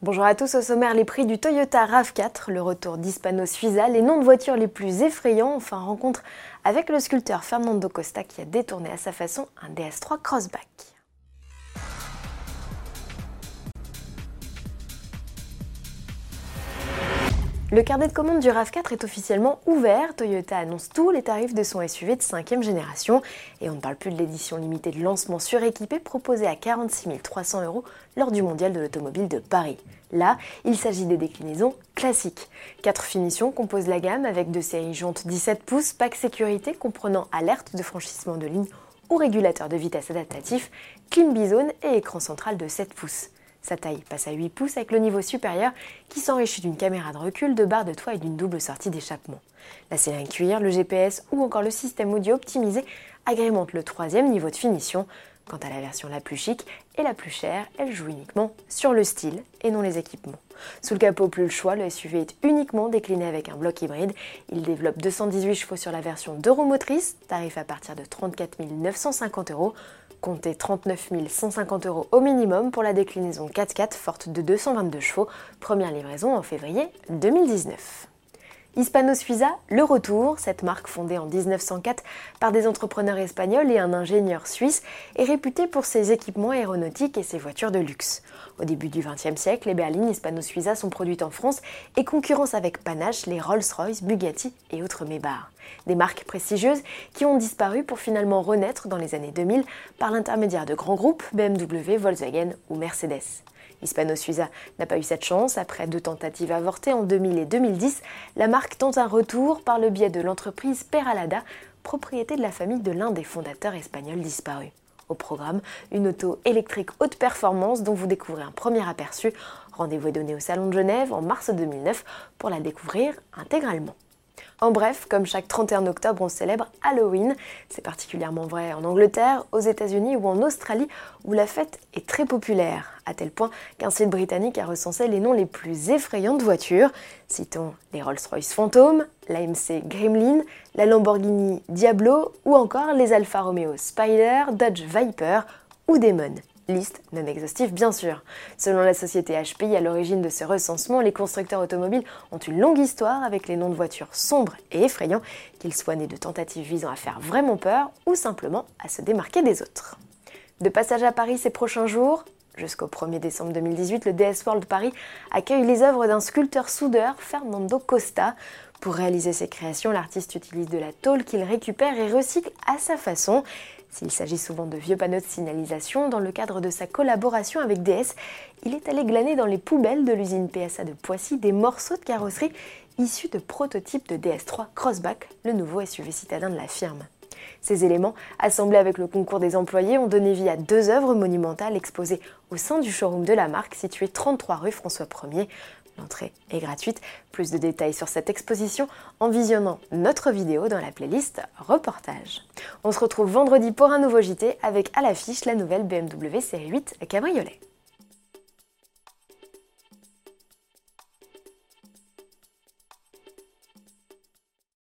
Bonjour à tous, au sommaire les prix du Toyota RAV4, le retour d'Hispano Suiza, les noms de voitures les plus effrayants, enfin rencontre avec le sculpteur Fernando Costa qui a détourné à sa façon un DS3 Crossback. Le carnet de commande du RAV4 est officiellement ouvert. Toyota annonce tous les tarifs de son SUV de 5 génération. Et on ne parle plus de l'édition limitée de lancement suréquipée proposée à 46 300 euros lors du Mondial de l'Automobile de Paris. Là, il s'agit des déclinaisons classiques. Quatre finitions composent la gamme avec deux séries jantes 17 pouces, pack sécurité comprenant alerte de franchissement de ligne ou régulateur de vitesse adaptatif, clim bizone et écran central de 7 pouces. Sa taille passe à 8 pouces avec le niveau supérieur qui s'enrichit d'une caméra de recul, de barres de toit et d'une double sortie d'échappement. La série cuir, le GPS ou encore le système audio optimisé agrémentent le troisième niveau de finition. Quant à la version la plus chic et la plus chère, elle joue uniquement sur le style et non les équipements. Sous le capot, plus le choix, le SUV est uniquement décliné avec un bloc hybride. Il développe 218 chevaux sur la version deux roues motrices, tarif à partir de 34 950 euros. Comptez 39 150 euros au minimum pour la déclinaison 4x4 forte de 222 chevaux, première livraison en février 2019. Hispano Suiza, le retour, cette marque fondée en 1904 par des entrepreneurs espagnols et un ingénieur suisse, est réputée pour ses équipements aéronautiques et ses voitures de luxe. Au début du XXe siècle, les berlines Hispano Suiza sont produites en France et concurrencent avec panache les Rolls-Royce, Bugatti et autres Maybach. Des marques prestigieuses qui ont disparu pour finalement renaître dans les années 2000 par l'intermédiaire de grands groupes BMW, Volkswagen ou Mercedes. Hispano Suiza n'a pas eu cette chance. Après deux tentatives avortées en 2000 et 2010, la marque tente un retour par le biais de l'entreprise Peralada, propriété de la famille de l'un des fondateurs espagnols disparus. Au programme, une auto électrique haute performance dont vous découvrez un premier aperçu. Rendez-vous est donné au Salon de Genève en mars 2009 pour la découvrir intégralement. En bref, comme chaque 31 octobre, on célèbre Halloween. C'est particulièrement vrai en Angleterre, aux États-Unis ou en Australie, où la fête est très populaire, à tel point qu'un site britannique a recensé les noms les plus effrayants de voitures. Citons les Rolls-Royce Phantom, l'AMC Gremlin, la Lamborghini Diablo ou encore les Alfa Romeo Spider, Dodge Viper ou Demon. Liste non exhaustive bien sûr. Selon la société HPI à l'origine de ce recensement, les constructeurs automobiles ont une longue histoire avec les noms de voitures sombres et effrayants, qu'ils soient nés de tentatives visant à faire vraiment peur ou simplement à se démarquer des autres. De passage à Paris ces prochains jours, Jusqu'au 1er décembre 2018, le DS World Paris accueille les œuvres d'un sculpteur soudeur, Fernando Costa. Pour réaliser ses créations, l'artiste utilise de la tôle qu'il récupère et recycle à sa façon. S'il s'agit souvent de vieux panneaux de signalisation, dans le cadre de sa collaboration avec DS, il est allé glaner dans les poubelles de l'usine PSA de Poissy des morceaux de carrosserie issus de prototypes de DS3 Crossback, le nouveau SUV citadin de la firme. Ces éléments, assemblés avec le concours des employés, ont donné vie à deux œuvres monumentales exposées au sein du showroom de la marque situé 33 rue François 1er. L'entrée est gratuite. Plus de détails sur cette exposition en visionnant notre vidéo dans la playlist Reportage. On se retrouve vendredi pour un nouveau JT avec à l'affiche la nouvelle BMW Série 8 Cabriolet.